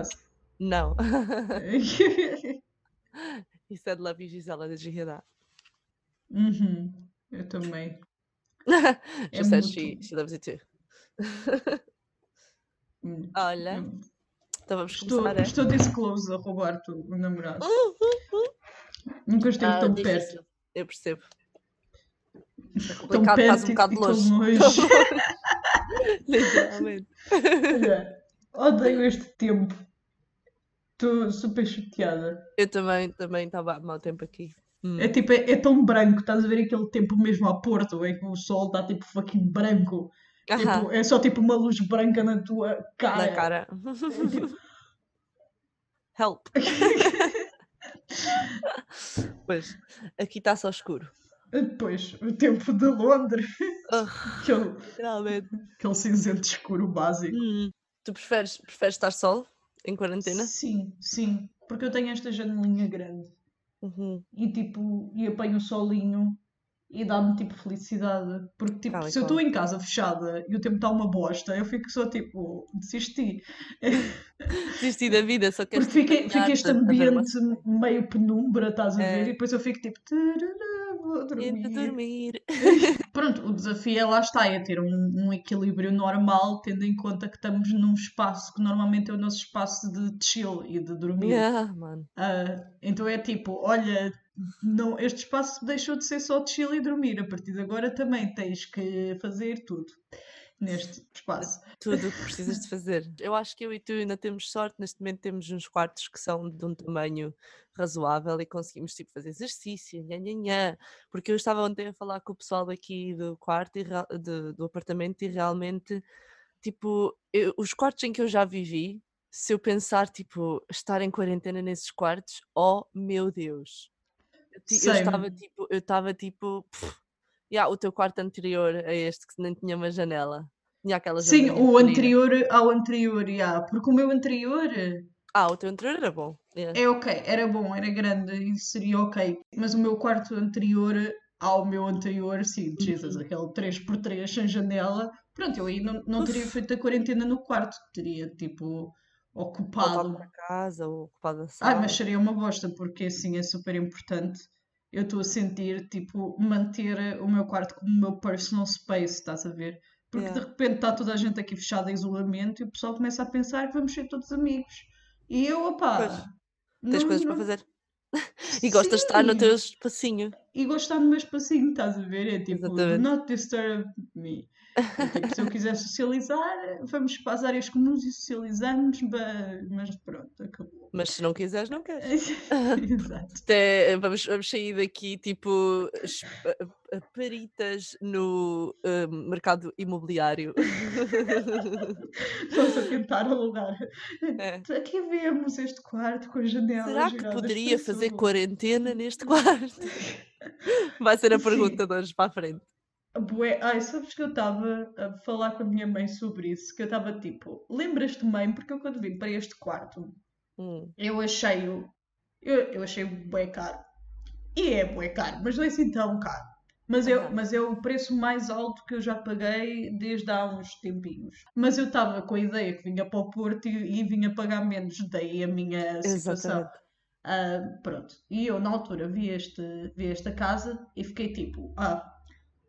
acaso? Não. He said love you, Gisela. Did you hear that? Uhum, eu também. She É said mútuo. she, she loves you too. Olha, hum. então vamos Estou, começar, é? estou close a roubar-te o namorado. Nunca esteve Ah, tão perto. difícil. Eu percebo. É Tão complicado, estás perto um bocado longe. longe. Literalmente. Olha, odeio este tempo. Estou super chateada. Eu também também estava há mau tempo aqui. Hum. É tipo, é, é tão branco, estás a ver aquele tempo mesmo a Porto, em que o sol está tipo fucking branco. Aham, Tipo, é só tipo uma luz branca na tua cara. na cara. É tipo, Help. Pois, aqui está só escuro. Depois, o tempo de Londres, Ugh, aquele, aquele cinzento escuro básico. Hum. Tu preferes, preferes estar sol em quarentena? Sim, sim, porque eu tenho esta janelinha grande Uhum. e tipo, e apanho o solinho e dá-me tipo felicidade. Porque tipo, se eu estou em casa fechada e o tempo está uma bosta, eu fico só tipo, desisti. Desisti da vida, só queres Porque fica, fica este uma ambiente meio penumbra, estás a ver? É. E depois eu fico tipo, "Tarará, vou E de dormir. dormir. Pronto, o desafio é lá está, é ter um, um equilíbrio normal, tendo em conta que estamos num espaço que normalmente é o nosso espaço de chill e de dormir. Yeah, mano. Ah, então é tipo, olha, não, este espaço deixou de ser só chill e dormir, a partir de agora também tens que fazer tudo neste espaço. Tudo o que precisas de fazer. Eu acho que eu e tu ainda temos sorte, neste momento temos uns quartos que são de um tamanho razoável e conseguimos tipo fazer exercício, nha, nha, nha. porque eu estava ontem a falar com o pessoal aqui do quarto e de- do apartamento e realmente tipo, eu- os quartos em que eu já vivi, se eu pensar tipo estar em quarentena nesses quartos, oh meu Deus. Eu, eu estava tipo, eu estava tipo, pff, yeah, o teu quarto anterior a este que nem tinha uma janela. Tinha aquela Sim, o anterior ao anterior, yeah, porque o meu anterior Ah, o teu anterior era bom. yeah. é ok, era bom, era grande e seria ok, mas o meu quarto anterior ao meu anterior, sim, Jesus, Uhum. aquele 3x3 sem janela, pronto, eu aí não, não teria feito a quarentena no quarto, teria tipo Voltado ocupado. para casa ou ocupado a sala. mas seria uma bosta, porque assim é super importante. Eu estou a sentir, tipo, manter o meu quarto como o meu personal space, estás a ver? Porque de Yeah. repente está toda a gente aqui fechada em isolamento e o pessoal começa a pensar que vamos ser todos amigos. E eu, Pois, opá, tens não, coisas para não... fazer. E gostas de estar no teu espacinho. E gostar do meu espacinho, estás a ver? É tipo, Exatamente. not disturb me. É tipo, se eu quiser socializar, vamos para as áreas comuns e socializamos, mas pronto, acabou. Mas se não quiseres, não queres. Exato. Até vamos, vamos sair daqui tipo a- a- peritas no eh, mercado imobiliário. Estamos a tentar alugar. É. Aqui vemos este quarto com as janelas Será que poderia fazer quarentena neste quarto? Vai ser a pergunta de hoje para a frente. Bué. Ai, sabes que eu estava a falar com a minha mãe sobre isso? Que eu estava tipo, lembras-te, mãe? Porque eu quando vim para este quarto, Hum, eu achei-o. Eu, eu achei bué caro. E é bué caro, mas não é assim tão caro. Mas, eu, mas é o preço mais alto que eu já paguei desde há uns tempinhos. Mas eu estava com a ideia que vinha para o Porto e, e vinha pagar menos, daí a minha situação. Exatamente. Ah, pronto. E eu, na altura, vi, este, vi esta casa e fiquei tipo, ah,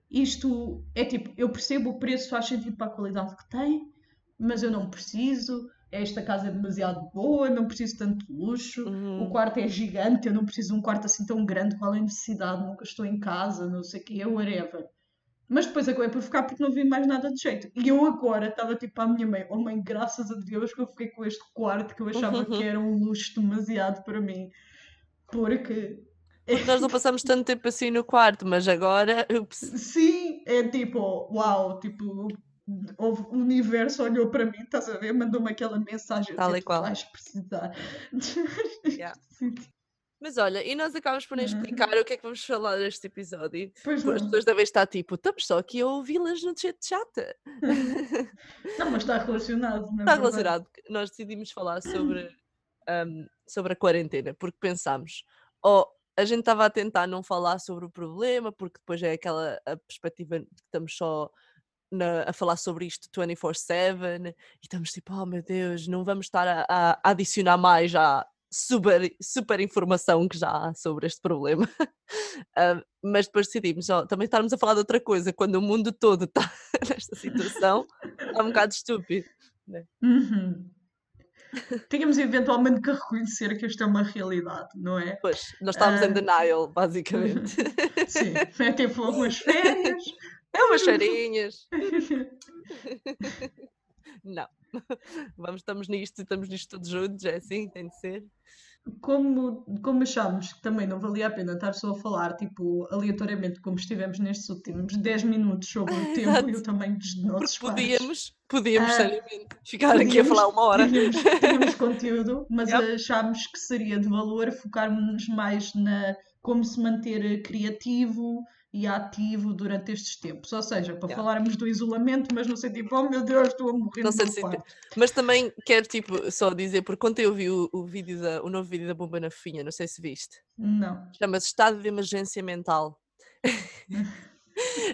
isto é tipo, eu percebo o preço, faz sentido para a qualidade que tem, mas eu não preciso. Esta casa é demasiado boa, não preciso tanto luxo. O Uhum. quarto é gigante, eu não preciso de um quarto assim tão grande, qual é a necessidade? Nunca estou em casa, não sei o que, whatever. Mas depois acabei por ficar porque não vi mais nada de jeito. E eu agora estava tipo à minha mãe, oh mãe, graças a Deus que eu fiquei com este quarto que eu achava que era um luxo demasiado para mim. Porque Porque nós não passamos tanto tempo assim no quarto, mas agora ups, sim, é tipo, uau, tipo, o universo olhou para mim, estás a ver? Mandou-me aquela mensagem, tal e qual. vais precisar. Yeah. Mas olha, e nós acabamos por nem explicar o que é que vamos falar neste episódio. Pois As não. pessoas devem estar tipo, estamos só aqui a ouvi-las no chat chata. Não, mas está relacionado, na Está verdade. relacionado. Nós decidimos falar sobre, um, sobre a quarentena, porque pensámos, ou a gente estava a tentar não falar sobre o problema, porque depois é aquela a perspectiva de que estamos só na- a falar sobre isto 24-7 e estamos tipo, oh meu Deus, não vamos estar a, a adicionar mais à super, super informação que já há sobre este problema. Ah, mas depois decidimos ó, também estarmos a falar de outra coisa quando o mundo todo está nesta situação é um bocado estúpido. né? Uhum. Tínhamos eventualmente que reconhecer que isto é uma realidade, não é? Pois, nós estávamos em Ah. denial, basicamente. Sim, é tipo umas férias. É umas cheirinhas. Não. Vamos, estamos nisto, estamos nisto todos juntos, é assim, tem de ser. Como, como achámos que também não valia a pena estar só a falar, tipo, aleatoriamente, como estivemos nestes últimos 10 minutos sobre o tempo Exato. e o tamanho dos nossos Porque podíamos, podíamos Ah, seriamente ficar aqui a falar uma hora. Tínhamos, tínhamos conteúdo, mas Yep. achámos que seria de valor focarmos mais na como se manter criativo e ativo durante estes tempos. Ou seja, para Yeah. falarmos do isolamento, mas não sei tipo, oh meu Deus, estou a morrer Não sei se-. Mas também quero tipo, só dizer, porque ontem eu vi o, o vídeo da, o novo vídeo da Bomba na Fofinha, não sei se viste. Não. Chama-se Estado de Emergência Mental.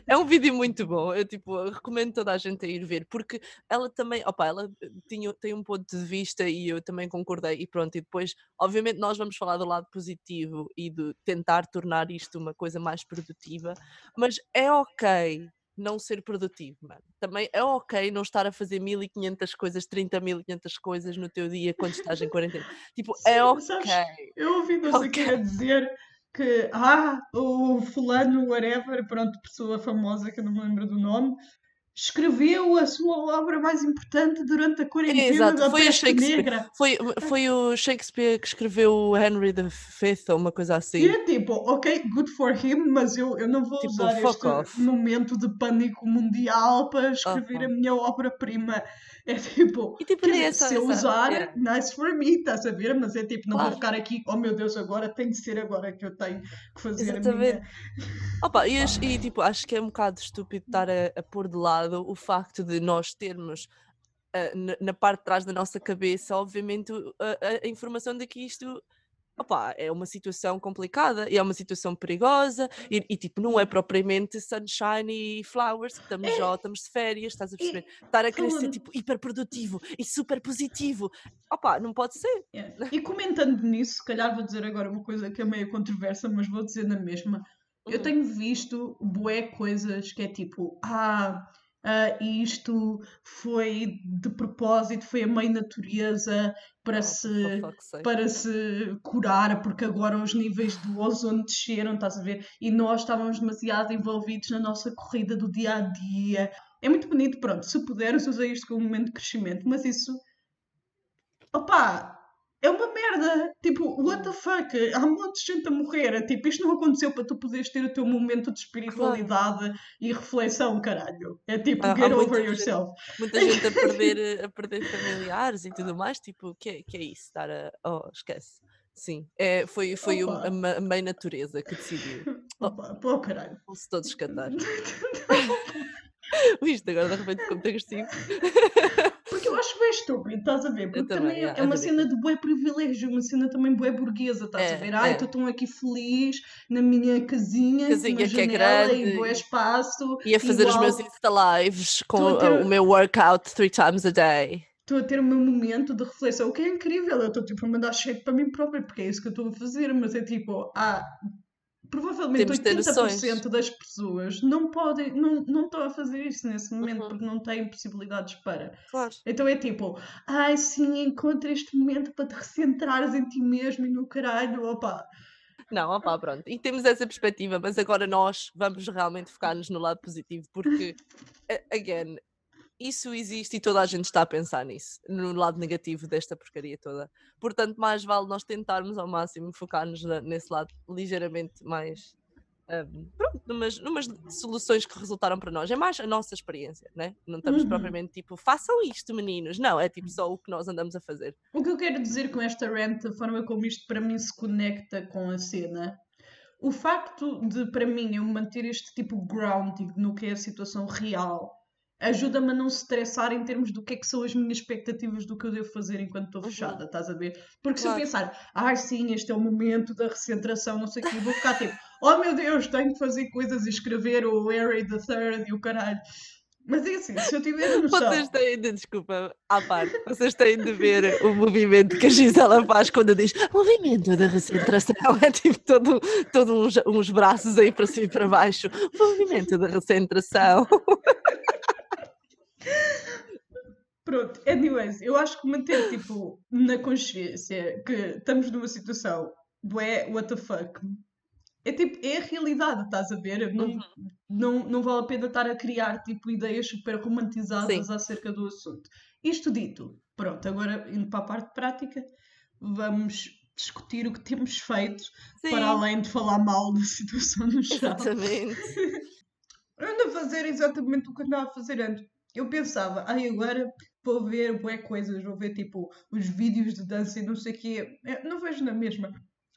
É um vídeo muito bom, eu tipo, recomendo toda a gente a ir ver, porque ela também, opa, ela eh, tinha, tem um ponto de vista e eu também concordei, e pronto, e depois, obviamente, nós vamos falar do lado positivo e de tentar tornar isto uma coisa mais produtiva, mas é ok não ser produtivo, mano. Também é ok não estar a fazer 1500 coisas, 30.500 coisas no teu dia quando estás em quarentena. Tipo, é Sim, ok. sabes, Eu ouvi não sei Ok. quem a dizer que, ah, o fulano, whatever, pronto, pessoa famosa que eu não me lembro do nome, escreveu a sua obra mais importante durante a quarentena exato, da foi a peste Shakespeare. negra. Foi, foi o Shakespeare que escreveu o Henry V ou uma coisa E assim. é tipo, ok, good for him, mas eu, eu não vou Tipo, usar este off. momento de pânico mundial para escrever a Aham. minha obra-prima. É tipo, E tipo, dizer, essa, se eu usar, yeah. nice for me, estás a ver? Mas é tipo, não vou Claro. ficar aqui, oh meu Deus, agora tem de ser agora que eu tenho que fazer a Exatamente. minha. Opa, e, e, tipo, acho que é um bocado estúpido estar a, a pôr de lado o facto de nós termos ah, na, parte de trás da nossa cabeça, obviamente, a, a- informação de que isto opa, é uma situação complicada e é uma situação perigosa e, e, tipo, não é propriamente sunshine e flowers, estamos já, estamos de férias, estás a perceber? Estar a querer ser falando- tipo hiper produtivo e super positivo, opa, não pode ser. Yeah. E comentando nisso, se calhar vou dizer agora uma coisa que é meio controversa, mas vou dizer na mesma. Eu Uhum. tenho visto bué coisas que é tipo, ah, ah, isto foi de propósito, foi a mãe natureza para Oh, se para se curar, porque agora os níveis do ozono desceram, estás a ver? E nós estávamos demasiado envolvidos na nossa corrida do dia a dia. É muito bonito, pronto, se puderes, usei isto como um momento de crescimento, mas isso. Opá! É uma merda! Tipo, what the fuck? Há um monte de gente a morrer. Tipo, isto não aconteceu para tu poderes ter o teu momento de espiritualidade e reflexão, caralho. É tipo, Há- get over gente- yourself. muita gente a perder, a perder familiares e tudo mais, tipo, que é, que é isso? Estar a. Oh, esquece. Sim, é, foi, foi Opa. a, mãe natureza que decidiu. Oh. Opa, pô, caralho. Vão-se todos cantar. Isto agora de repente ficou muito agressivo. Porque eu acho bem estúpido, estás a ver? Porque também, também, yeah, é uma é cena de bué privilégio, uma cena também bué burguesa, estás a É, ver? Ai, é. estou tão aqui feliz na minha casinha, Casinha que é grande e bué espaço. E a fazer os igual, meus Insta Lives com a ter- o meu workout three times a day. Estou a ter o meu momento de reflexão, o que é incrível. Eu estou tipo a mandar cheque para mim própria, porque é isso que eu estou a fazer, mas é tipo, ah, provavelmente Temos de ter 80% das pessoas não podem, não, não estão a fazer isso nesse momento Uhum. porque não têm possibilidades para. Claro. Então é tipo, ai sim, encontra este momento para te recentrares em ti mesmo e no caralho, opa. Não, opá, pronto. E temos essa perspectiva, mas agora nós vamos realmente focar-nos no lado positivo, porque, again, isso existe e toda a gente está a pensar nisso, no lado negativo desta porcaria toda. Portanto, mais vale nós tentarmos ao máximo focar-nos nesse lado ligeiramente mais. ahm, pronto, numas, numas soluções que resultaram para nós. É mais a nossa experiência, né? Não estamos Uhum. propriamente tipo, façam isto, meninos. Não, é tipo só o que nós andamos a fazer. O que eu quero dizer com esta rant, a forma como isto para mim se conecta com a cena, o facto de, para mim, eu manter este tipo grounding no que é a situação real, ajuda-me a não se estressar em termos do que é que são as minhas expectativas do que eu devo fazer enquanto estou Uhum. fechada, estás a ver? Porque se Claro. eu pensar, ai sim, este é o momento da recentração, não sei o quê, vou ficar tipo, oh meu Deus, tenho que fazer coisas e escrever o Harry the Third e o caralho. Mas é assim, se eu tiver noção. Vocês têm de, desculpa, à parte, vocês têm de ver o movimento que a Gisela faz quando diz movimento da recentração. É tipo todo, todo uns, uns braços aí para cima e para baixo. Movimento da recentração. Pronto, anyways, eu acho que manter tipo na consciência que estamos numa situação bué, what the fuck, é tipo, é a realidade, estás a ver? Não, Uhum. não, não vale a pena estar a criar tipo ideias super romantizadas Sim. acerca do assunto. Isto dito, pronto, agora indo para a parte prática, vamos discutir o que temos feito Sim, para além de falar mal da situação no chão. exatamente. Ando a fazer exatamente o que andava a fazer antes. Eu pensava, ai agora vou ver bué coisas, vou ver tipo os vídeos de dança e não sei o quê. Eu não vejo na mesma.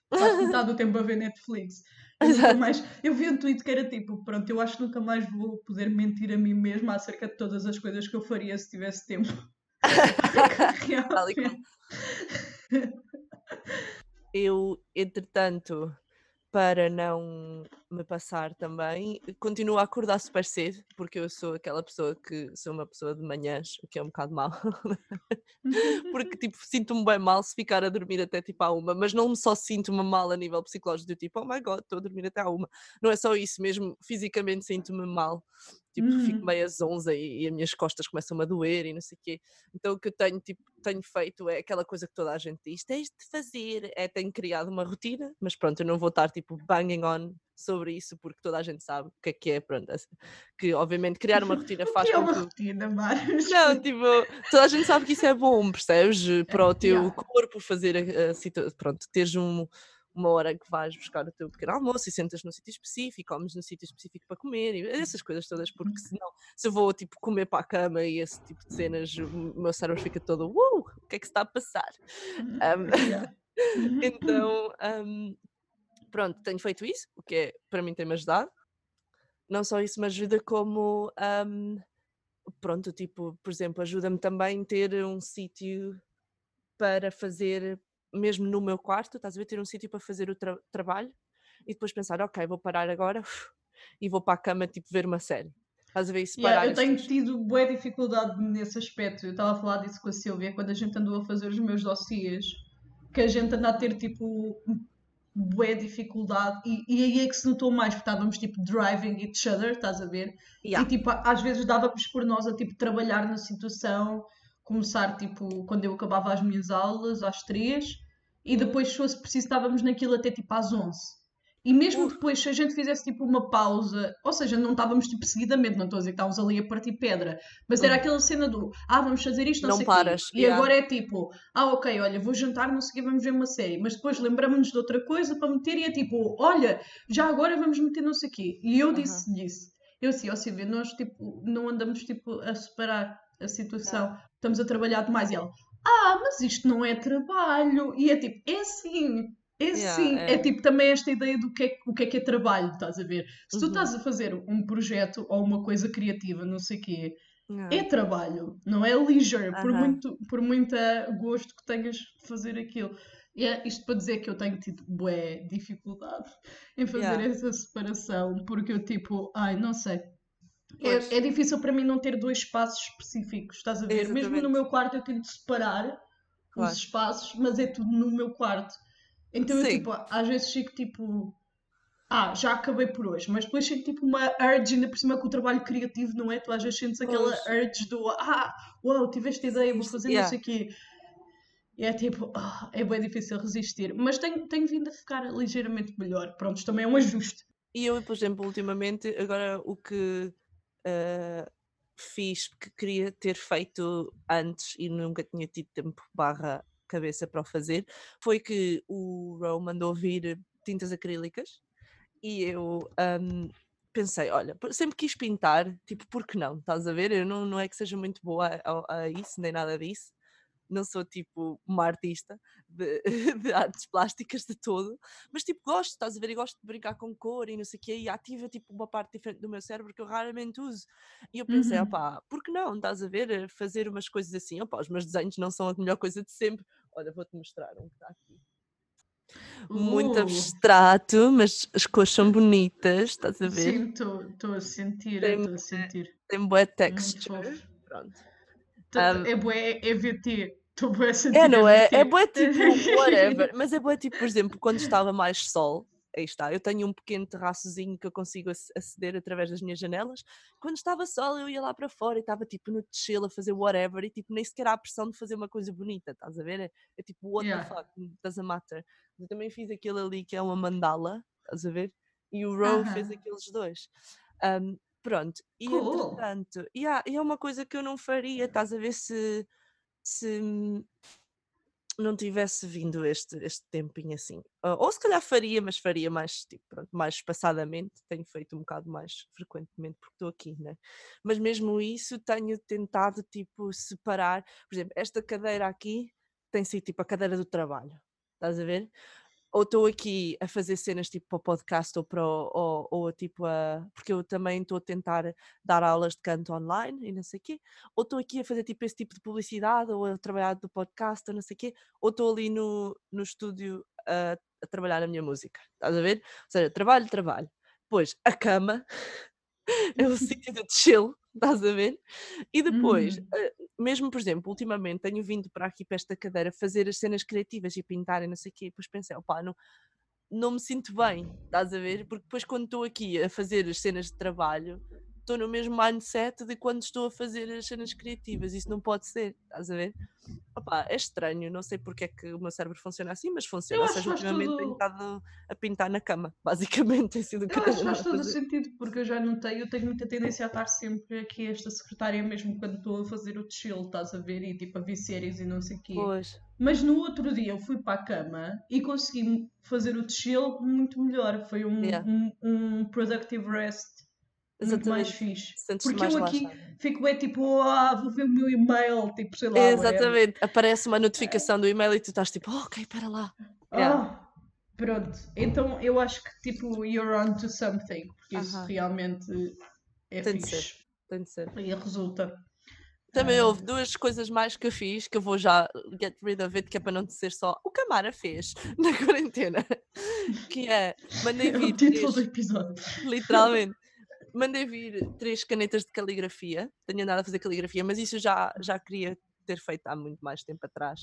Passo metade do tempo a ver Netflix. Eu, nunca Exato. mais, eu vi um tweet que era tipo, pronto, eu acho que nunca mais vou poder mentir a mim mesma acerca de todas as coisas que eu faria se tivesse tempo. Eu, entretanto, para não me passar também, continuo a acordar super cedo, porque eu sou aquela pessoa que sou uma pessoa de manhãs, o que é um bocado mal. porque tipo, sinto-me bem mal se ficar a dormir até tipo à uma, mas não só sinto-me mal a nível psicológico, do tipo, oh my god, estou a dormir até à uma. Não é só isso, mesmo fisicamente sinto-me mal. Tipo, fico Hum. meio zonza e, e as minhas costas começam a doer e não sei o quê. Então o que eu tenho, tipo, tenho feito é aquela coisa que toda a gente diz, tens de fazer, é tenho criado uma rotina, mas pronto, eu não vou estar tipo banging on sobre isso porque toda a gente sabe o que é que é, pronto, que obviamente criar uma rotina faz que é uma rotina, Maros? não, tipo, toda a gente sabe que isso é bom, percebes? Para o teu Yeah. corpo fazer a, a pronto, teres um- uma hora que vais buscar o teu pequeno almoço e sentas num sítio específico, comes num sítio específico para comer e essas coisas todas, porque senão, se eu vou tipo comer para a cama e esse tipo de cenas, o meu cérebro fica todo, uh, o que é que se está a passar? Um, Yeah. então, um, pronto, tenho feito isso, o que é, para mim tem-me ajudado. Não só isso me ajuda, como, um, pronto, tipo, por exemplo, ajuda-me também ter um sítio para fazer, mesmo no meu quarto, estás a ver, ter um sítio para fazer o tra- trabalho e depois pensar, ok, vou parar agora e vou para a cama, tipo, ver uma série. Estás a ver isso? Yeah, eu tenho tido boa dificuldade nesse aspecto. Eu estava a falar disso com a Silvia quando a gente andou a fazer os meus dossiês, que a gente anda a ter tipo boa dificuldade e, e aí é que se notou mais, porque estávamos tipo driving each other, estás a ver? Yeah. E tipo, às vezes dávamos por nós a tipo trabalhar na situação, começar tipo quando eu acabava as minhas aulas às três e depois se fosse preciso estávamos naquilo até tipo às onze. E mesmo depois, se a gente fizesse tipo uma pausa, ou seja, não estávamos tipo seguidamente, não estou a dizer que estávamos ali a partir pedra, mas era Uhum. aquela cena do ah, vamos fazer isto, não, Não sei o quê. paras, E yeah. agora é tipo, ah, ok, olha, vou jantar, não sei o quê, vamos ver uma série, mas depois lembramos-nos de outra coisa para meter e é tipo, olha, já agora vamos meter não sei o quê. E eu disse disse. Eu assim, ó Silvia, nós tipo, não andamos tipo a separar a situação, estamos a trabalhar demais. E ela, ah, mas isto não é trabalho. E é tipo, é sim, é Yeah, sim. É. é. tipo também esta ideia do que é, o que é que é trabalho, estás a ver? Se tu Uhum. estás a fazer um projeto ou uma coisa criativa, não sei o quê, é trabalho, não é leisure, por, Aham. muito, por muita gosto que tenhas de fazer aquilo. E é isto para dizer que eu tenho tido bué dificuldade em fazer Yeah. essa separação, porque eu tipo, ai, não sei. É, é difícil para mim não ter dois espaços específicos, estás a ver? Mesmo Exatamente. no meu quarto eu tento separar Claro. os espaços, mas é tudo no meu quarto. Então eu Sim. tipo, às vezes fico tipo, ah, já acabei por hoje, mas depois chego tipo uma urge, ainda por cima com o trabalho criativo, não é? Tu às vezes sentes aquela Pois. urge do, ah, uau, tive esta ideia, vou fazer Yeah. não sei o quê. E é tipo, ah, é bem difícil resistir, mas tenho, tenho vindo a ficar ligeiramente melhor. Pronto, isto também é um ajuste. E eu, por exemplo, ultimamente, agora o que ah, fiz que queria ter feito antes e nunca tinha tido tempo barra cabeça para o fazer, foi que o Row mandou vir tintas acrílicas e eu ahm, pensei, olha, sempre quis pintar, tipo, por que não? Estás a ver? Eu não, não é que seja muito boa a, a isso, nem nada disso. Não sou tipo uma artista de, de artes plásticas de todo, mas tipo gosto, estás a ver? E gosto de brincar com cor e não sei o quê, e ativa tipo uma parte diferente do meu cérebro que eu raramente uso. E eu pensei, Uhum. opá, por que não? Estás a ver? Eh, Fazer umas coisas assim, opá, os meus desenhos não são a melhor coisa de sempre. Olha, vou-te mostrar um que está aqui. Muito Uh, abstrato, mas as cores são bonitas, estás a ver? Sim, estou a sentir, estou a sentir. tem boa texture. Pronto. Um, É bué EVT. Estou É, não é? É boa tipo whatever. Mas é boa tipo, por exemplo, quando estava mais sol, aí está, eu tenho um pequeno terraçozinho que eu consigo ac- aceder através das minhas janelas. Quando estava sol, eu ia lá para fora e estava tipo no chill a fazer whatever e tipo nem sequer há a pressão de fazer uma coisa bonita, estás a ver? É, é tipo, what Yeah. the fuck, doesn't matter. Eu também fiz aquele ali que é uma mandala, estás a ver? E o Row fez Aham. aqueles dois. Um, pronto, e Cool. entretanto, yeah, e é uma coisa que eu não faria, estás a ver se, se não tivesse vindo este, este tempinho assim. Ah, ou se calhar faria, mas faria mais, tipo, pronto, mais espaçadamente. Tenho feito um bocado mais frequentemente porque estou aqui, né? Mas mesmo isso tenho tentado, tipo, separar. Por exemplo, esta cadeira aqui tem sido tipo a cadeira do trabalho. Estás a ver? Ou estou aqui a fazer cenas tipo para o podcast ou para o, ou, ou tipo a. Porque eu também estou a tentar dar aulas de canto online e não sei quê. Ou estou aqui a fazer tipo esse tipo de publicidade ou a trabalhar do podcast ou não sei quê. Ou estou ali no, no estúdio a, a trabalhar na minha música. Estás a ver? Ou seja, trabalho, trabalho. Depois, a cama é o sítio de chill, estás a ver? E depois, Uhum. Mesmo por exemplo, ultimamente tenho vindo para aqui para esta cadeira fazer as cenas criativas e pintar e não sei o quê, e depois pensei, opá, não, não me sinto bem, estás a ver? Porque depois quando estou aqui a fazer as cenas de trabalho, estou no mesmo mindset de quando estou a fazer as cenas criativas, isso não pode ser, estás a ver? Opá, é estranho, não sei porque é que o meu cérebro funciona assim, mas funciona. Eu Ou seja, ultimamente tenho todo- estado a pintar na cama, basicamente tem sido o que Eu eu acho tenho faz todo sentido, porque eu já notei, eu tenho muita tendência a estar sempre aqui esta secretária mesmo quando estou a fazer o chill, estás a ver? E tipo a ver séries e não sei o quê. Pois, Mas no outro dia eu fui para a cama e consegui fazer o chill muito melhor. Foi um, Yeah. um, um productive rest muito mais exatamente. fixe. Sentes-te Porque mais eu aqui fico é tipo, ah, vou ver o meu e-mail, tipo, sei lá. Exatamente, aparece uma notificação do e-mail e tu estás tipo, "Oh, ok, para lá. Yeah. Ah, pronto. Então eu acho que tipo, you're on to something, porque isso Aham. realmente é Tem de fixe. Tem de ser. E resulta. Também Ah. houve duas coisas mais que eu fiz que eu vou já get rid of it, que é para não ser só o Camara fez na quarentena. Que é, mandei É o título do episódio. literalmente, mandei vir três canetas de caligrafia. Tenho andado a fazer caligrafia, mas isso já, já queria ter feito há muito mais tempo atrás.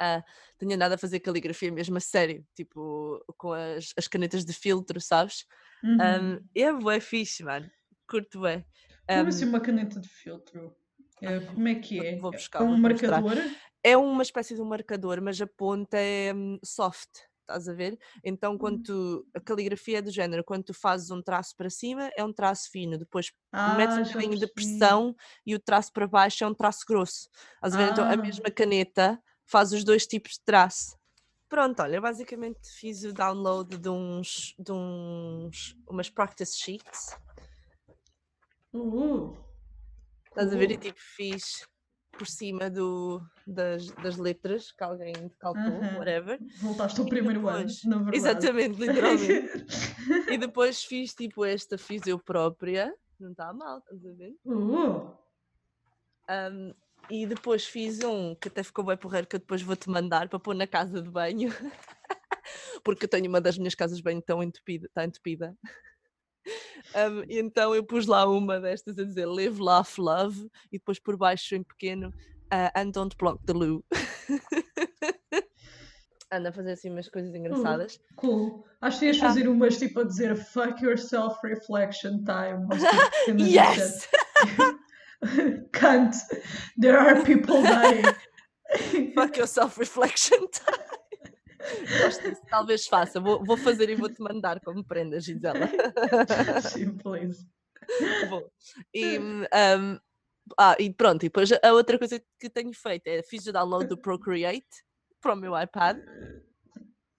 Ah, tenho andado a fazer caligrafia mesmo a sério, tipo com as, as canetas de filtro, sabes? Uhum. Um, é bué fixe, mano. Curto bué. Como Um, assim uma caneta de filtro? É, como é que é? vou É buscar, um vou-te mostrar. marcador? é uma espécie de um marcador, mas a ponta é hum, soft, estás a ver? Então, quando tu, a caligrafia é do género, quando tu fazes um traço para cima, é um traço fino, depois metes Ah, um já bocadinho de pressão e o traço para baixo é um traço grosso. Estás a ver? Então, a Ah. mesma caneta faz os dois tipos de traço. Pronto, olha, basicamente fiz o download de uns, de uns, umas practice sheets, Uh, estás a ver? E cool. tipo, fiz por cima do, das, das letras que alguém calculou, whatever. Voltaste ao primeiro ano, depois- na verdade. Exatamente, literalmente. e depois fiz tipo esta, fiz eu própria. Não está mal, estás a ver? Uh, Um, e depois fiz um que até ficou bem porreiro que eu depois vou-te mandar para pôr na casa de banho. Porque eu tenho uma das minhas casas de banho tão entupida, está entupida. Um, então eu pus lá uma destas a dizer Live, Laugh, Love e depois por baixo em pequeno uh, And Don't Block the Loo. Anda a fazer assim umas coisas engraçadas. cool. Acho que ias Ah. fazer umas tipo a dizer fuck your self-reflection time. Yes! Can't. There are people dying. Fuck your self-reflection time. Gosto disso. Talvez faça. Vou, vou fazer e vou-te mandar como prenda, Gisela. Sim, please. Vou. E, um, ah, e pronto, e depois a outra coisa que tenho feito é fiz o download do Procreate para o meu iPad.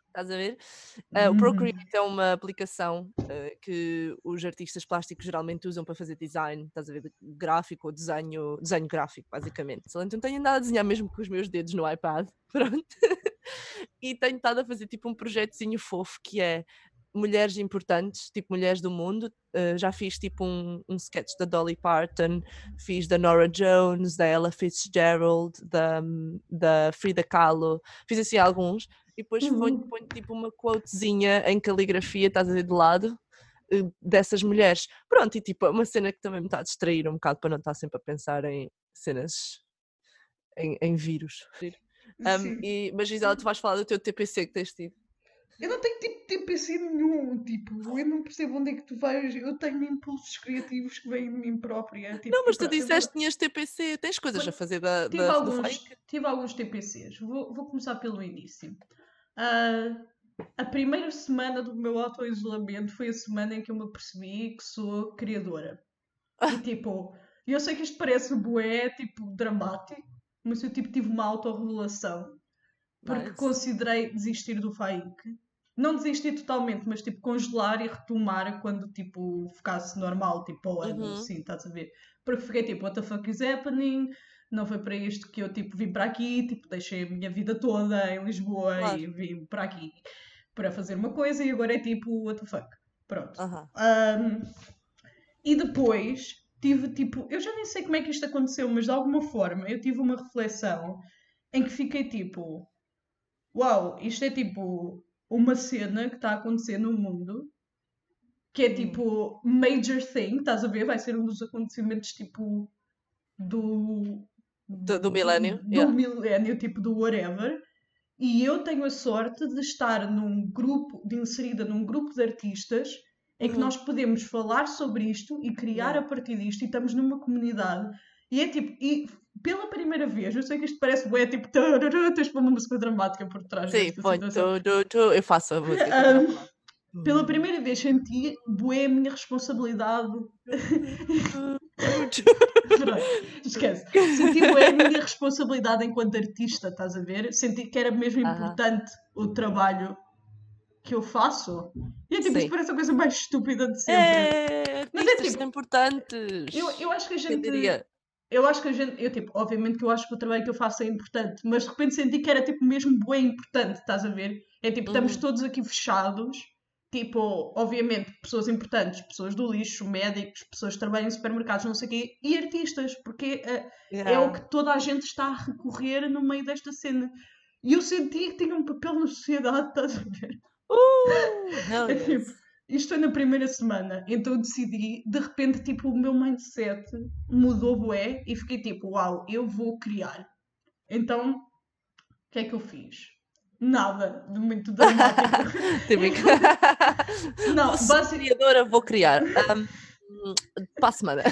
Estás a ver? Ah, o Uhum. Procreate é uma aplicação ah, que os artistas plásticos geralmente usam para fazer design, estás a ver? Gráfico ou desenho, desenho gráfico, basicamente. Então tenho andado a desenhar mesmo com os meus dedos no iPad. Pronto. e tenho estado a fazer tipo um projetozinho fofo que é mulheres importantes, tipo mulheres do mundo. Uh, já fiz tipo um, um sketch da Dolly Parton, fiz da Nora Jones, da Ella Fitzgerald, da, da Frida Kahlo, fiz assim alguns. E depois Uhum. ponho, ponho tipo uma quotezinha em caligrafia, estás a ver de lado. eh, dessas mulheres. Pronto, e tipo, é uma cena que também me está a distrair um bocado para não estar sempre a pensar em cenas, em, em vírus. Um, e, mas Gisela, tu vais falar do teu TPC que tens tido. Eu não tenho tipo TPC nenhum, tipo, eu não percebo onde é que tu vais. Eu tenho impulsos criativos que vêm de mim própria. Tipo, Não, mas tu disseste que tinhas TPC, tens coisas a fazer da, Tive da, do alguns, tive alguns TPCs. Vou, vou começar pelo início. Ah, a primeira semana do meu auto-isolamento foi a semana em que eu me apercebi que sou criadora. E tipo, eu sei que isto parece bué, tipo, dramático, mas eu tipo, tive uma autorregulação. Porque Nice. considerei desistir do FAIC. Não desistir totalmente, mas tipo, congelar e retomar quando tipo, ficasse normal, tipo, ao ano, Uhum. assim, estás a ver? Porque fiquei tipo, what the fuck is happening? Não foi para isto que eu tipo vim para aqui, tipo, deixei a minha vida toda em Lisboa Claro. e vim para aqui para fazer uma coisa e agora é tipo, what the fuck? Pronto. Aham. Um, e depois tive tipo, eu já nem sei como é que isto aconteceu, mas de alguma forma eu tive uma reflexão em que fiquei tipo, uau, isto é tipo uma cena que está a acontecer no mundo que é Hum. tipo major thing, estás a ver? Vai ser um dos acontecimentos tipo do Do, do milénio. do yeah. milénio, tipo do whatever. E eu tenho a sorte de estar num grupo, de inserida num grupo de artistas em que Uhum. nós podemos falar sobre isto e criar a partir disto e estamos numa comunidade. E é tipo, e pela primeira vez, eu sei que isto parece bué, tipo, tarará, tens uma música dramática por trás Sim, põe, tu, tu, tu, eu faço a música. Um, Pela primeira vez senti bué a minha responsabilidade Pronto, Esquece. Senti bué a minha responsabilidade enquanto artista, estás a ver? Senti que era mesmo importante o trabalho que eu faço. E é tipo, Sim. isto parece a coisa mais estúpida de sempre. É, Mas é tipo- importantes. Eu, eu acho que a gente. Eu acho que a gente. Eu, tipo, obviamente que eu acho que o trabalho que eu faço é importante, mas de repente senti que era tipo mesmo bem importante, estás a ver? É tipo, estamos Uhum. todos aqui fechados. Tipo, obviamente, pessoas importantes, pessoas do lixo, médicos, pessoas que trabalham em supermercados, não sei o quê, e artistas, porque eh, é o que toda a gente está a recorrer no meio desta cena. E eu senti que tinha um papel na sociedade, estás a ver? Uh, É tipo, foi na primeira semana, então decidi, de repente, tipo, o meu mindset mudou bué e fiquei tipo, uau, eu vou criar. Então, o que é que eu fiz? Nada de muito dramático. Não, basicamente. vou criar. Um, para a semana.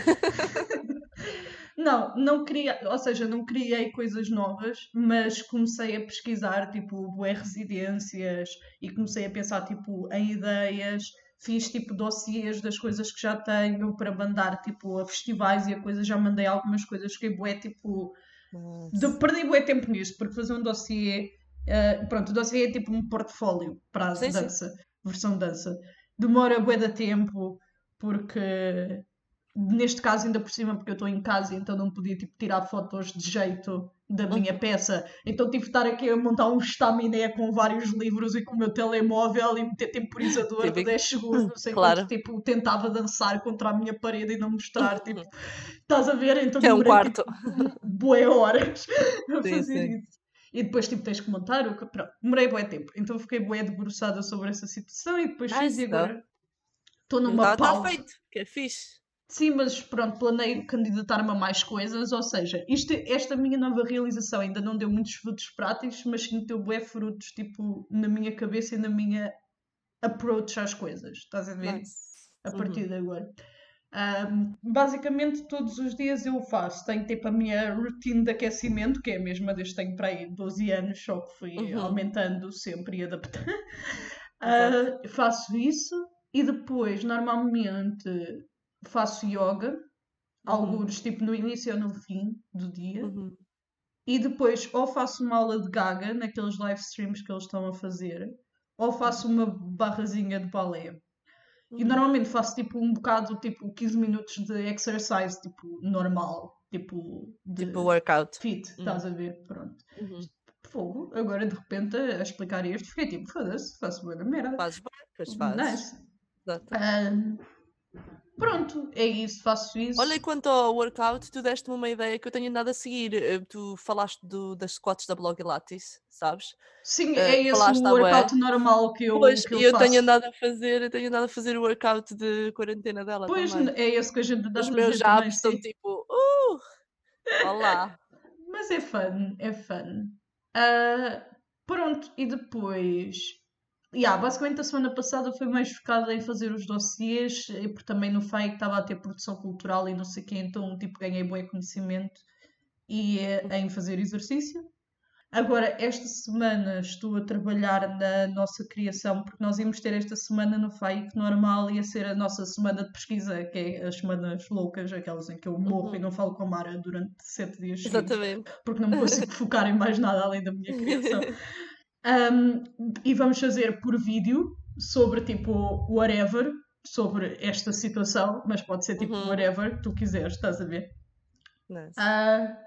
Não, não queria, ou seja, não criei coisas novas, mas comecei a pesquisar, tipo, bué residências e comecei a pensar, tipo, em ideias. Fiz, tipo, dossiês das coisas que já tenho para mandar, tipo, a festivais e a coisa. Já mandei algumas coisas, fiquei bué, tipo... de- perdi bué tempo nisto, porque fazer um dossiê... eh, pronto, o dossiê é tipo um portfólio para a Sim, sim. dança, versão dança. Demora bué de tempo, porque neste caso ainda por cima porque eu estou em casa então não podia tipo tirar fotos de jeito da minha peça então tive de estar aqui a montar um estaminé com vários livros e com o meu telemóvel e meter temporizador de Típico. 10 segundos Claro. tipo tentava dançar contra a minha parede e não mostrar tipo estás a ver então Que é um quarto. tipo, bué horas a fazer sim. isso e depois tipo tens que montar o que pronto demorei bué tempo então fiquei bué debruçada sobre essa situação e depois fiz Nice, e though. agora estou Está numa tá pausa feito, que é fixe. Sim, mas pronto, planeio candidatar-me a mais coisas, ou seja, isto, esta minha nova realização ainda não deu muitos frutos práticos, mas sim deu bué frutos, tipo, na minha cabeça e na minha approach às coisas, estás a ver? Nice. A Uhum. partir de agora. Ahm, basicamente, todos os dias eu faço, tenho tipo a minha routine de aquecimento, que é a mesma desde que tenho para aí 12 anos, só que fui Uhum. aumentando sempre e adaptando. Ah, faço isso e depois, normalmente, faço yoga, alguns tipo no início ou no fim do dia, Uhum. e depois ou faço uma aula de gaga naqueles live streams que eles estão a fazer, ou faço uma barrazinha de balé. E Uhum. normalmente faço tipo um bocado, tipo 15 minutos de exercise, tipo normal, tipo de Tipo workout. fit, estás a ver? Pronto. Uhum. Fogo, agora de repente a explicar isto, fiquei tipo, foda-se, faço boa da merda. Fazes bem, depois fazes. Nice. Exato. Ahm, pronto, é isso, faço isso. Olha, e quanto ao workout, tu deste-me uma ideia que eu tenho andado a seguir. Eh, Tu falaste do, das squats da Blog Lattice, sabes? Sim, eh, é esse falaste o workout normal que eu, Pois, que eu e eu faço. tenho andado a fazer, eu tenho andado a fazer o workout de quarentena dela Pois, também. é esse que a gente dá Os meus jabs estão tipo, uh! Olá! Mas é fun, é fun. Ah, pronto, e depois. Yeah, basicamente a semana passada foi mais focada em fazer os dossiês, e porque também no FAI estava a ter produção cultural e não sei o quê, então tipo, ganhei bom conhecimento e eh, em fazer exercício. Agora, esta semana estou a trabalhar na nossa criação, porque nós íamos ter esta semana no FAI, que normal ia ser a nossa semana de pesquisa, que é as semanas loucas, aquelas em que eu morro e não falo com a Mara durante sete dias seguidos Exatamente. porque não me consigo focar em mais nada além da minha criação. Um, e vamos fazer por vídeo sobre tipo whatever, sobre esta situação, mas pode ser tipo Uhum. whatever que tu quiseres, estás a ver? Nice. Ah,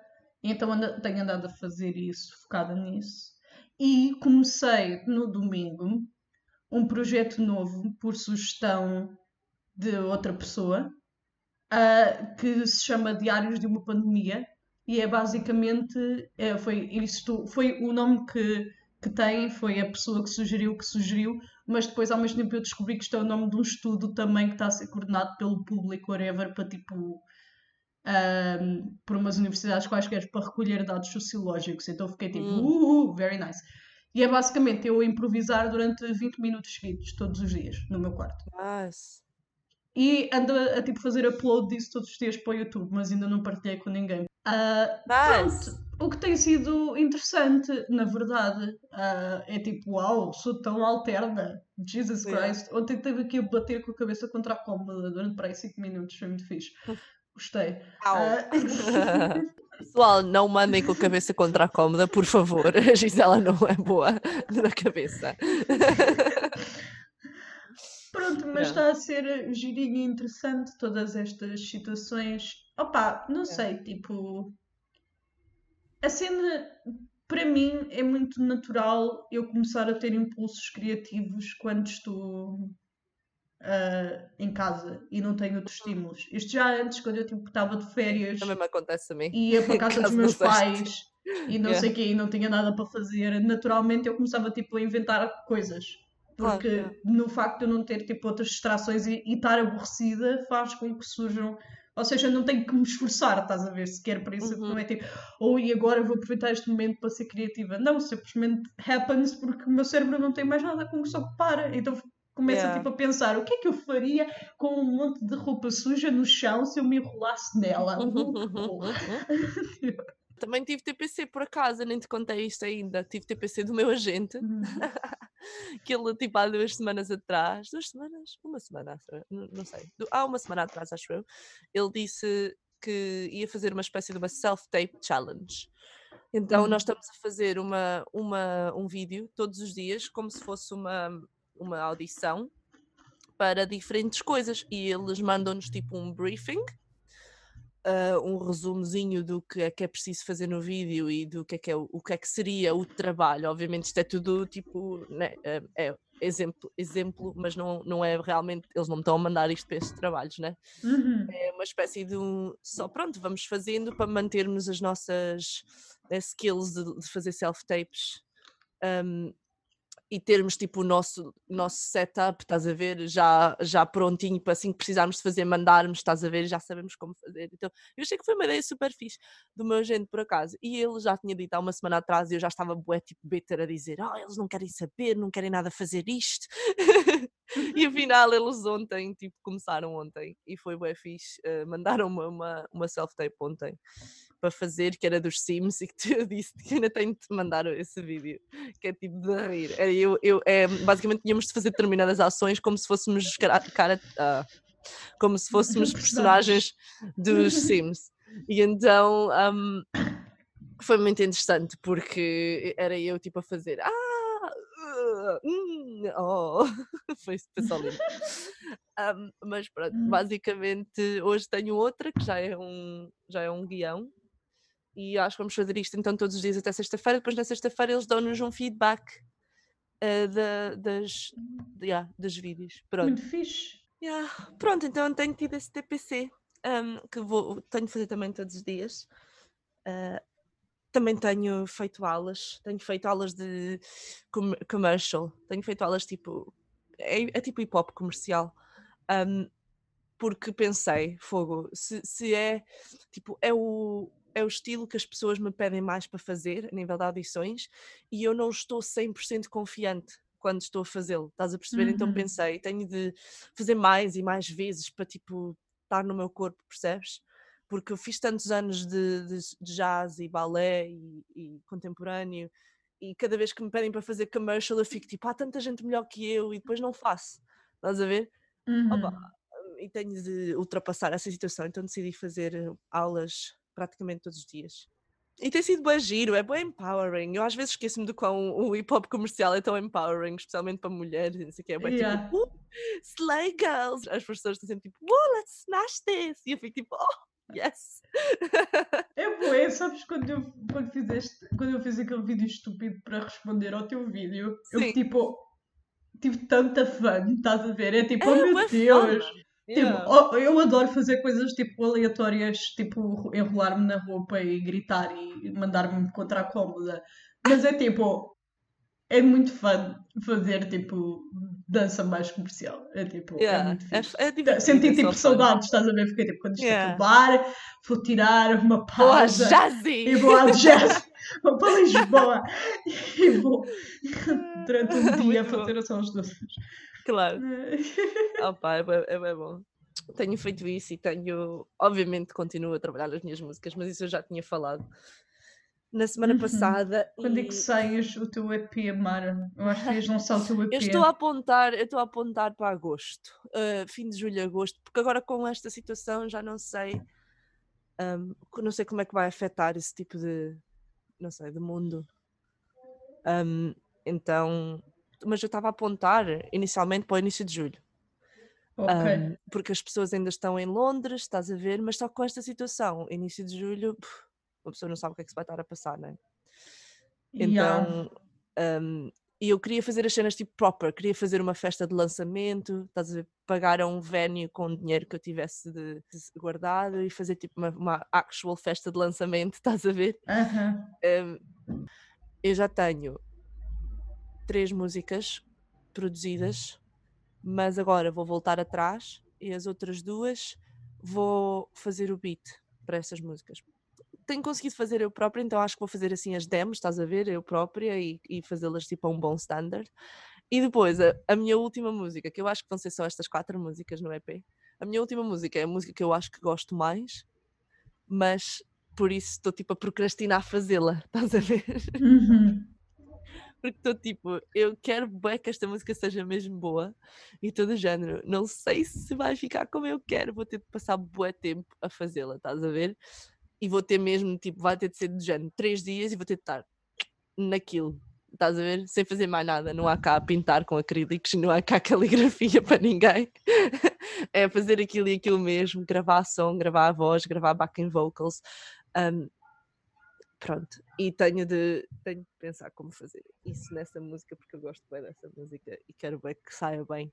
então anda- tenho andado a fazer isso, focada nisso. E comecei no domingo um projeto novo por sugestão de outra pessoa ah, que se chama Diários de uma Pandemia e é basicamente é, foi isto foi o nome que, que tem foi a pessoa que sugeriu que sugeriu mas depois ao mesmo tempo eu descobri que isto é o nome de um estudo também que está a ser coordenado pelo público whatever para tipo ahm, por umas universidades quaisquer para recolher dados sociológicos então fiquei tipo Hum. uh, very nice e é basicamente eu improvisar durante 20 minutos seguidos todos os dias no meu quarto Nice. e ando a, a, tipo fazer upload disso todos os dias para o YouTube, mas ainda não partilhei com ninguém. Ah, Nice. pronto, o que tem sido interessante, na verdade, ah, é tipo, uau, sou tão alterna. Jesus Yeah. Christ. Ontem teve aqui a bater com a cabeça contra a cômoda durante para aí 5 minutos, foi muito fixe. Gostei. Au. Ah, Pessoal, não mandem com a cabeça contra a cómoda, por favor. A Gisela não é boa na cabeça. Pronto, mas está a ser girinho e interessante todas estas situações. Opa, não sei, tipo. A cena, para mim, é muito natural eu começar a ter impulsos criativos quando estou ah, em casa e não tenho outros estímulos. Isto já antes, quando eu tipo, estava de férias Também me acontece a mim. e ia para casa dos meus pais e não Yeah. sei o quê e não tinha nada para fazer, naturalmente eu começava tipo, a inventar coisas. Claro, Porque yeah. no facto de eu não ter tipo, outras distrações e, e estar aborrecida faz com que surjam. Ou seja, não tenho que me esforçar, estás a ver, sequer para isso. Uhum. Não é tipo, ou e agora vou aproveitar este momento para ser criativa. Não, simplesmente happens porque o meu cérebro não tem mais nada com que se ocupar. Então começa Yeah. tipo, a pensar: o que é que eu faria com um monte de roupa suja no chão se eu me enrolasse nela? Uh, Também tive TPC por acaso, nem te contei isto ainda. Tive TPC do meu agente, Uhum. que ele tipo há duas semanas atrás, duas semanas, uma semana, eu, não sei, há uma semana atrás, acho eu, ele disse que ia fazer uma espécie de uma self-tape challenge. Então Hum. nós estamos a fazer uma, uma, um vídeo todos os dias, como se fosse uma, uma audição para diferentes coisas e eles mandam-nos tipo um briefing ah, um resumozinho do que é que é preciso fazer no vídeo e do que é que, é, o que, é que seria o trabalho. Obviamente isto é tudo tipo, né, é, é exemplo, exemplo, mas não, não é realmente, eles não me estão a mandar isto para estes trabalhos, né? Uhum. É uma espécie de um, só pronto, vamos fazendo para mantermos as nossas eh, skills de, de fazer self-tapes um, e termos tipo o nosso, nosso setup, estás a ver, já, já prontinho para assim que precisarmos de fazer, mandarmos, estás a ver, já sabemos como fazer. Então, eu achei que foi uma ideia super fixe do meu agente por acaso. E ele já tinha dito há uma semana atrás e eu já estava bué tipo bitter a dizer, oh, eles não querem saber, não querem nada fazer isto. e afinal eles ontem, tipo, começaram ontem e foi bué fixe. eh, mandaram uma, uma, uma self-tape ontem para fazer, que era dos Sims, e que tu disse que ainda tenho de te mandar esse vídeo, que é tipo de rir. Era eu, eu, é, basicamente tínhamos de fazer determinadas ações como se fôssemos cara, cara ah, como se fôssemos personagens dos Sims. E então um, foi muito interessante porque era eu tipo a fazer ah, uh, hum, oh. foi, lindo. Um, mas pronto, Hum. basicamente hoje tenho outra que já é um, já é um guião e acho que vamos fazer isto então todos os dias até sexta-feira. Depois na sexta-feira eles dão-nos um feedback uh, da, das, yeah, dos vídeos. Pronto. Muito fixe. Yeah. Pronto, então tenho tido esse TPC um, que vou, tenho de fazer também todos os dias. Uh, também tenho feito aulas, tenho feito aulas de com commercial, tenho feito aulas tipo, é, é tipo hip hop comercial. Um, porque pensei, fogo, se, se é tipo, é o, é o estilo que as pessoas me pedem mais para fazer a nível de audições e eu não estou 100% confiante quando estou a fazê-lo, estás a perceber? Então uhum. Então pensei, tenho de fazer mais e mais vezes para tipo estar no meu corpo, percebes? Porque eu fiz tantos anos de, de, de jazz e balé e, e, contemporâneo e cada vez que me pedem para fazer commercial eu fico tipo, há tanta gente melhor que eu e depois não faço, estás a ver? Uhum. Opa, e tenho de ultrapassar essa situação, então decidi fazer aulas praticamente todos os dias. E tem sido bem giro, é bem empowering. Eu às vezes esqueço-me do quão o hip hop comercial é tão empowering, especialmente para mulheres, não sei o que. É bem tipo, yeah. tipo, uh, slay girls. As pessoas estão sempre tipo, uh, let's smash this. E eu fico tipo, oh, yes. É bom, sabes quando eu, quando, fizeste, quando eu fiz aquele vídeo estúpido para responder ao teu vídeo, Sim. eu tipo, tive tanta fã, estás a ver? É tipo, é, oh meu Deus. Fun. Tipo, yeah. eu adoro fazer coisas tipo aleatórias, tipo enrolar-me na roupa e gritar e mandar-me contra a cômoda. Mas é tipo, é muito fã fazer tipo dança mais comercial. É tipo, é yeah. é muito fixe. É, é Senti é tipo saudades, estás a ver? Porque tipo, quando isto yeah. acabar, vou tirar uma pausa. Vou a jazzy! E vou a jazz! vou para Lisboa! e vou durante um dia fazer só os doces. Claro. Opa, é, é, é bom. Tenho feito isso e tenho, obviamente, continuo a trabalhar as minhas músicas, mas isso eu já tinha falado na semana uhum. passada. Quando e... é que saias o teu EP, Mara? Eu acho que ias lançar o teu EP. Eu estou a apontar, eu estou a apontar para agosto, uh, fim de julho, agosto, porque agora com esta situação já não sei, um, não sei como é que vai afetar esse tipo de, não sei, de mundo. Um, então mas eu estava a apontar inicialmente para o início de julho. Okay. Um, porque as pessoas ainda estão em Londres, estás a ver, mas só com esta situação, início de julho, puf, uma pessoa não sabe o que é que se vai estar a passar, não é? Então, yeah. um, e eu queria fazer as cenas tipo proper, queria fazer uma festa de lançamento, estás a ver, pagar a um venue com dinheiro que eu tivesse de, de guardado e fazer tipo uma, uma, actual festa de lançamento, estás a ver? Um, eu já tenho três músicas produzidas, mas agora vou voltar atrás e as outras duas vou fazer o beat para essas músicas. Tenho conseguido fazer eu própria, então acho que vou fazer assim as demos, estás a ver, eu própria e, e fazê-las tipo a um bom standard. E depois a, a, minha última música, que eu acho que vão ser só estas quatro músicas no EP. A minha última música é a música que eu acho que gosto mais, mas por isso estou tipo a procrastinar fazê-la, estás a ver? Uhum porque estou tipo, eu quero bem que esta música seja mesmo boa e todo o género. Não sei se vai ficar como eu quero, vou ter de passar bué tempo a fazê-la, estás a ver? E vou ter mesmo, tipo, vai ter de ser do género três dias e vou ter de estar naquilo, estás a ver? Sem fazer mais nada, não há cá pintar com acrílicos, não há cá caligrafia para ninguém. é fazer aquilo e aquilo mesmo, gravar som, gravar a voz, gravar backing vocals. Um, pronto, e tenho de, tenho de pensar como fazer isso nessa música, porque eu gosto bem dessa música e quero bem que saia bem.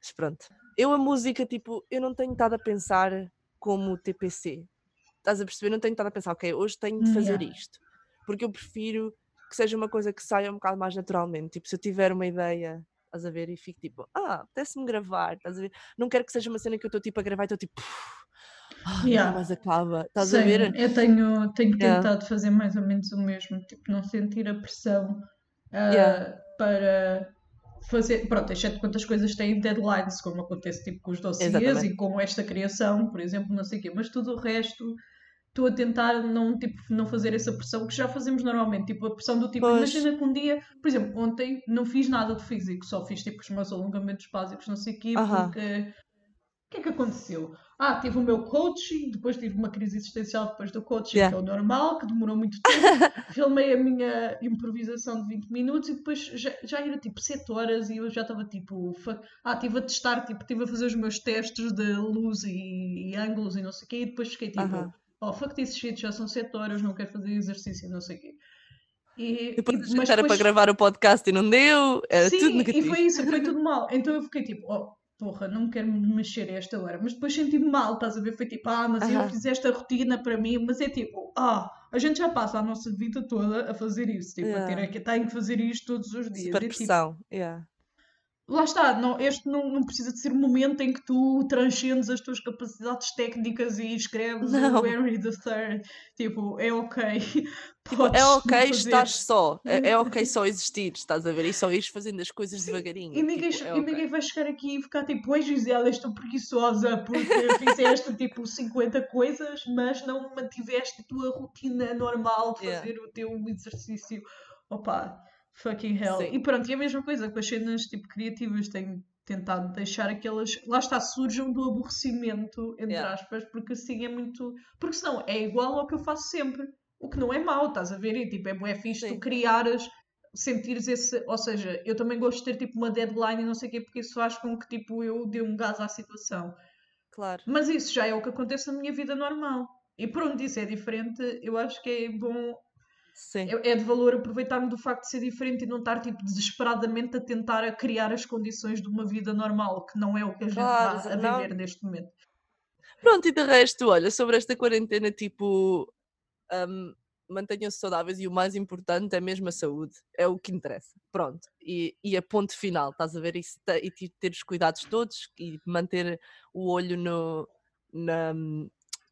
Mas pronto, eu a música, tipo, eu não tenho estado a pensar como TPC. Estás a perceber? Não tenho estado a pensar, ok, hoje tenho de fazer yeah. isto. Porque eu prefiro que seja uma coisa que saia um bocado mais naturalmente. Tipo, se eu tiver uma ideia, estás a ver, e fico tipo, ah, apetece-me gravar, estás a ver? Não quero que seja uma cena que eu estou tipo a gravar e estou tipo, ah, yeah. mais acaba. Estás Sim, a ver? Eu tenho, tenho yeah. tentado fazer mais ou menos o mesmo, tipo, não sentir a pressão uh, yeah. para fazer, pronto, exceto quantas coisas têm deadlines, como acontece tipo com os dossiês Exatamente. e com esta criação, por exemplo, não sei o quê, mas tudo o resto estou a tentar não, tipo, não fazer essa pressão que já fazemos normalmente, tipo a pressão do tipo, pois. imagina que um dia, por exemplo, ontem não fiz nada de físico, só fiz tipo os meus alongamentos básicos, não sei o quê, uh -huh. porque que é que aconteceu? Ah, tive o meu coaching, depois tive uma crise existencial depois do coaching, yeah. que é o normal, que demorou muito tempo. Filmei a minha improvisação de 20 minutos e depois já, já era tipo 7 horas e eu já estava tipo. Ah, estive a testar, tipo, estive a fazer os meus testes de luz e, e ângulos e não sei o quê, e depois fiquei tipo, uh -huh. Oh fuck this shit, já são 7 horas, não quero fazer exercício não sei o quê. E, depois e, mas depois... para gravar o podcast e não deu, era Sim, tudo negativo. e foi isso, foi tudo mal. Então eu fiquei tipo, oh, porra, não quero me mexer a esta hora. Mas depois senti-me mal, estás a ver? Foi tipo, ah, mas eu Aham. fiz esta rotina para mim, mas é tipo, ah, a gente já passa a nossa vida toda a fazer isso, tipo, a ter Yeah. que tenho que fazer isto todos os dias. Super É tipo, pressão. Yeah. Lá está, não, este não, não precisa de ser um momento em que tu transcendes as tuas capacidades técnicas e escreves Não. o Henry III. Tipo, é ok. Tipo, é ok fazer. estar só. É, é ok só existir, estás a ver? E só ires fazendo as coisas Sim, devagarinho. E ninguém, tipo, é e ok. ninguém vai chegar aqui e ficar tipo, oi Gisela, estou preguiçosa porque fizeste tipo 50 coisas, mas não mantiveste a tua rotina normal de Yeah. fazer o teu exercício. Opa, fucking hell. Sim. E pronto, e a mesma coisa com as cenas tipo criativas, tenho tentado deixar aquelas, lá está, surjam do aborrecimento, entre Yeah. aspas, porque assim é muito. Porque senão é igual ao que eu faço sempre. O que não é mau, estás a ver? E tipo, é bué fixe tu Sim. criares sentires esse, ou seja, eu também gosto de ter tipo uma deadline e não sei o quê, porque isso faz com que tipo eu dê um gás à situação. Claro. Mas isso já é o que acontece na minha vida normal. E pronto, isso é diferente. Eu acho que é bom. É, é de valor aproveitar-me do facto de ser diferente e não estar tipo desesperadamente a tentar a criar as condições de uma vida normal, que não é o que a gente Claro, está a não. viver neste momento. Pronto, e de resto, olha, sobre esta quarentena, tipo, hum, mantenham-se saudáveis e o mais importante é mesmo a saúde, é o que interessa. Pronto, e, e a ponte final, estás a ver? Isso, e ter os cuidados todos e manter o olho no, na,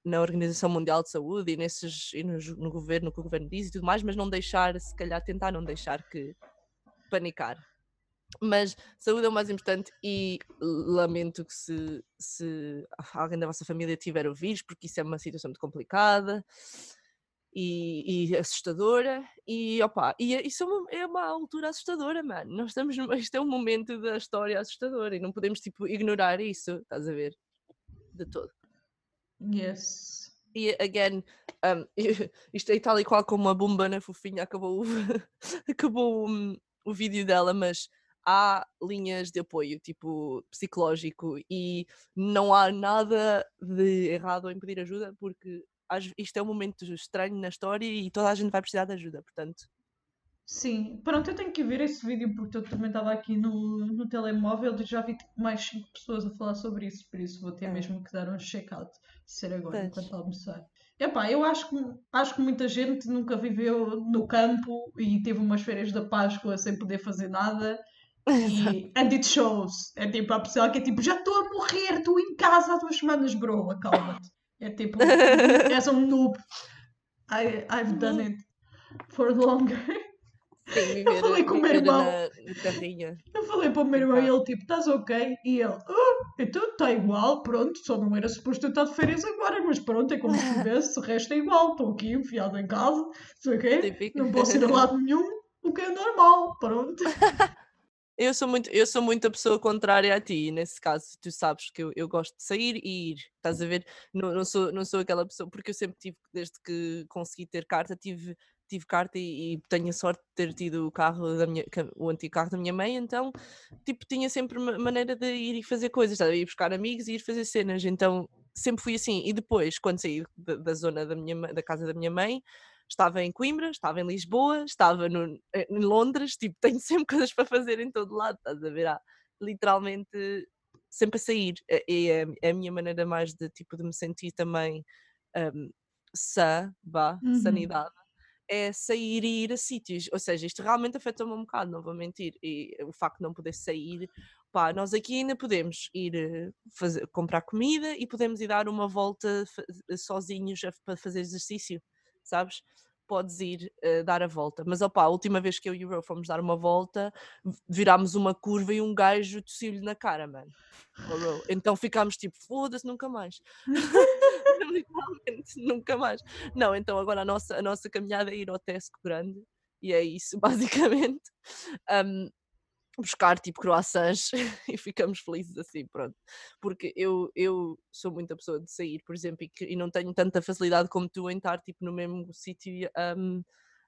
na Organização Mundial de Saúde e, nesses, e nos- no, governo, no que o governo diz e tudo mais, mas não deixar, se calhar, tentar não deixar que panicar. Mas saúde é o mais importante e lamento que se, se alguém da vossa família tiver o vírus, porque isso é uma situação muito complicada e, e assustadora. E opa, e é- isso é uma, é uma altura assustadora, mano. Nós estamos isto é um momento da história assustadora e não podemos tipo ignorar isso, estás a ver? De todo. Yes. E again, um, isto é tal e qual como a bomba na fofinha acabou, acabou um, o vídeo dela, mas há linhas de apoio, tipo psicológico, e não há nada de errado em pedir ajuda, porque isto é um momento estranho na história e toda a gente vai precisar de ajuda, portanto. Sim, pronto, eu tenho que ver esse vídeo porque eu também estava aqui no, no telemóvel e já vi tipo, mais 5 pessoas a falar sobre isso, por isso vou ter Ah. mesmo que dar um check-out, ser agora, Tens. enquanto almoçar. Epá, eu acho que, acho que muita gente nunca viveu no campo e teve umas férias da Páscoa sem poder fazer nada e and it shows. É tipo a pessoa que é tipo, já estou a morrer, estou em casa há duas semanas, bro, acalma-te. É tipo, és um noob. I, I've done it for longer. Sim, viver, falei com o meu irmão. na, na terrinha. Eu falei para o meu irmão e ele tipo, estás ok? E ele, ah, então está igual, pronto, só não era suposto eu estar de férias agora, mas pronto, é como se tivesse, o resto é igual, estou aqui enfiado em casa, sei o quê, não posso ir a lado nenhum, o que é normal, pronto. Eu sou muito, eu sou muito a pessoa contrária a ti, nesse caso, tu sabes que eu, eu gosto de sair e ir, estás a ver? Não, não, sou, não sou aquela pessoa, porque eu sempre tive, desde que consegui ter carta, tive, tive carta e, e tenho a sorte de ter tido o carro da minha, o antigo carro da minha mãe, então, tipo, tinha sempre ma- maneira de ir e fazer coisas, ir buscar amigos e ir fazer cenas, então sempre fui assim. E depois, quando saí da, da zona da, minha, da casa da minha mãe, estava em Coimbra, estava em Lisboa, estava no, eh, em Londres, tipo, tenho sempre coisas para fazer em todo lado, estás a ver? Há literalmente sempre a sair. É, é, é a minha maneira mais de, tipo, de me sentir também um, sã, vá, Uhum. sanidade. É sair e ir a sítios, ou seja, isto realmente afeta-me um bocado, não vou mentir, e o facto de não poder sair, pá, nós aqui ainda podemos ir eh, fazer, comprar comida e podemos ir dar uma volta sozinhos para fazer exercício, sabes? Podes ir eh, dar a volta. Mas opá, a última vez que eu e o Ro fomos dar uma volta, virámos uma curva e um gajo tossiu-lhe na cara, mano. Ro. Então ficámos tipo, foda-se, nunca mais. Literalmente, nunca mais. Não, então agora a nossa, a nossa caminhada é ir ao Tesco grande e é isso, basicamente. Um, buscar tipo croissants e ficamos felizes assim, pronto. Porque eu, eu sou muita pessoa de sair, por exemplo, e, que- e não tenho tanta facilidade como tu em estar tipo no mesmo sítio um,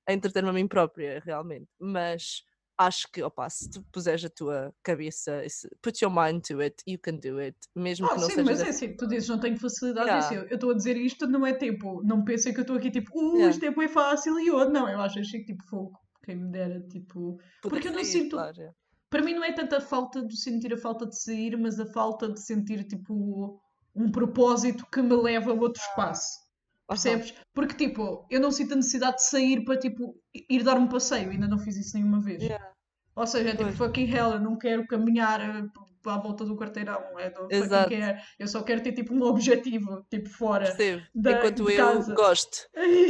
a entreter-me a mim própria, realmente. Mas acho que, opa, se tu puseres a tua cabeça, put your mind to it, you can do it, mesmo Ah, que não sim, seja mas é assim, tu dizes não tenho facilidade Yeah. nisso. Eu estou a dizer isto, não é tipo, não pensem que eu estou aqui tipo, uh, Yeah. isto é bem fácil e outro. Não, eu acho achei tipo fogo. Quem me dera, tipo. poder Porque eu não sair, sinto- claro, é. Para mim não é tanta falta de sentir a falta de sair, mas a falta de sentir tipo um propósito que me leva a outro espaço. Percebes? Porque tipo, eu não sinto a necessidade de sair para tipo ir dar um passeio, ainda não fiz isso nenhuma vez. Yeah. Ou seja, é tipo, fucking hell, eu não quero caminhar eh, à volta do quarteirão, é do Exato. care. Eu só quero ter tipo um objetivo, tipo fora Percebo. da, Enquanto eu casa. gosto.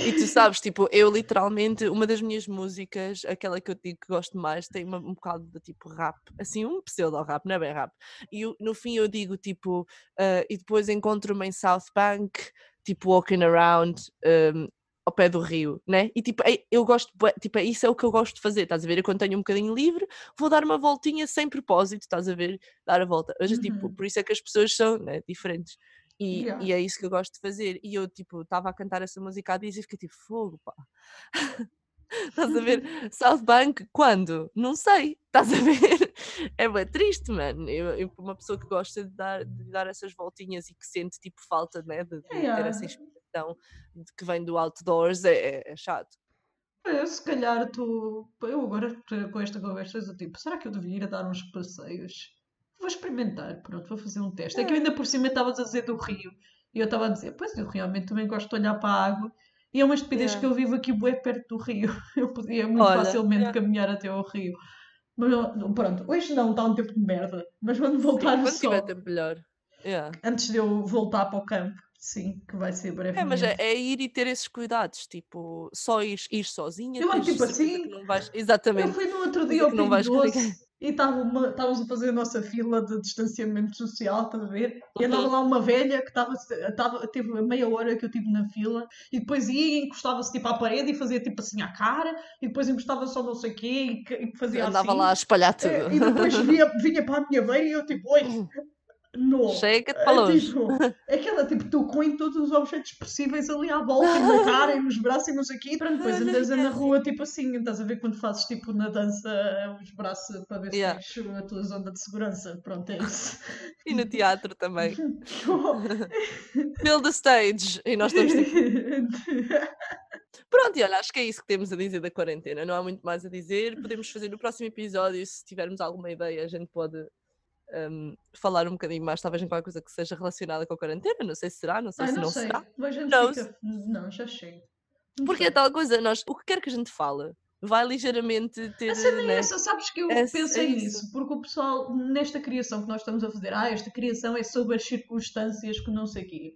E tu sabes, tipo, eu literalmente, uma das minhas músicas, aquela que eu digo que gosto mais, tem uma- um bocado de tipo rap, assim, um pseudo-rap, não é bem rap. E eu- no fim eu digo tipo, ah, e depois encontro-me em South Bank, tipo, walking around. um, ao pé do rio, né? E tipo, é- eu gosto, tipo, é- isso é o que eu gosto de fazer, estás a ver? Eu quando tenho um bocadinho livre, vou dar uma voltinha sem propósito, estás a ver? Dar a volta. Mas, tipo, Uhum. por isso é que as pessoas são né, diferentes. E, Yeah. e é isso que eu gosto de fazer. E eu, tipo, estava a cantar essa música há dias e fiquei tipo, fogo, pá. Estás a ver? South Bank, quando? Não sei. Estás a ver? É bem triste, mano. Eu, eu, uma pessoa que gosta de dar, de dar essas voltinhas e que sente, tipo, falta, né? De, de ter Yeah. essa de que vem do outdoors, é, é- é chato. Eu, se calhar tu. Eu agora com esta conversa, eu tipo, será que eu devia ir a dar uns passeios? Vou experimentar, pronto, vou fazer um teste. É que eu ainda por cima estavas a dizer do Rio. E eu estava a dizer, pois eu realmente também gosto de olhar para a água. E é uma estupidez Yeah. que eu vivo aqui bué perto do Rio. Eu podia muito Olha, facilmente yeah. caminhar até ao Rio. Mas pronto, hoje não, está um tempo de merda. Mas quando voltar Quando tiver sol, tempo melhor. Yeah. antes de eu voltar para o campo, sim, que vai ser É, mas é, é ir e ter esses cuidados, tipo, só ir, ir sozinha, Eu tipo assim, não vais. Eu Exatamente, fui no outro dia ao não vais e estávamos a fazer a nossa fila de distanciamento social, estás a ver? E andava Uhum. lá uma velha que estava, estava, teve meia hora que eu estive na fila e depois ia e encostava-se tipo à parede e fazia tipo assim à cara e depois encostava só não sei o quê e, e fazia Andava assim. lá a espalhar tudo. É, e depois vinha, vinha para a minha beira e eu tipo, oi, não. Chega-te É para longe. tipo, aquela tipo, tocou em todos os objetos possíveis ali à volta, e na cara, e nos braços e o quê. E pronto, depois andas na é rua tipo assim, estás a ver quando fazes tipo na dança os braços para ver se Yeah. tens a tua zona de segurança. Pronto, é isso. E no teatro também. Fill the stage. E nós estamos tipo. Pronto, e olha, acho que é isso que temos a dizer da quarentena. Não há muito mais a dizer. Podemos fazer no próximo episódio, se tivermos alguma ideia, a gente pode hum, falar um bocadinho mais, talvez em qualquer coisa que seja relacionada com a quarentena. Não sei se será, não sei Ai, se não não sei. será. Mas Não, fica. Não, já chega. Não Porque é tal coisa, nós, o que quer que a gente fale, vai ligeiramente ter. A cena é né? essa, sabes que eu É- é pensei isso. nisso, porque o pessoal, nesta criação que nós estamos a fazer, ah, esta criação é sobre as circunstâncias que não sei o quê.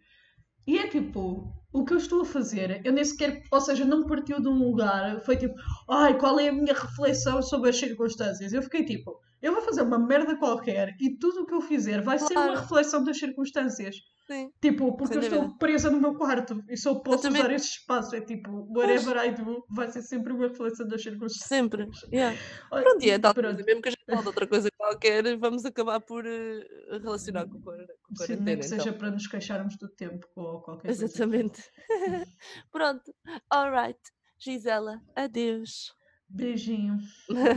E é tipo, o que eu estou a fazer, eu nem sequer, ou seja, não partiu de um lugar, foi tipo, ai, qual é a minha reflexão sobre as circunstâncias? Eu fiquei tipo, eu vou fazer uma merda qualquer e tudo o que eu fizer vai ser uma Claro. reflexão das circunstâncias. Sim. Tipo, porque Sem eu estou dúvida. presa no meu quarto e só posso usar Exatamente. esse espaço. É tipo, whatever I do vai ser sempre uma reflexão das circunstâncias. Sempre. Yeah. Olha, Pronto, e é tal pronto. coisa. Mesmo que a gente fale de outra coisa qualquer, vamos acabar por eh, relacionar com a quar- com a Sim, nem quarentena. que então. seja para nos queixarmos do tempo ou qualquer coisa. Exatamente. Pronto. Alright. Gisela, adeus. Beijinho.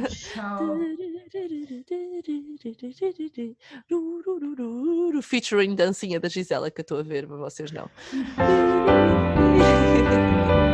Tchau. Featuring dancinha da Gisela que eu estou a ver, mas vocês não.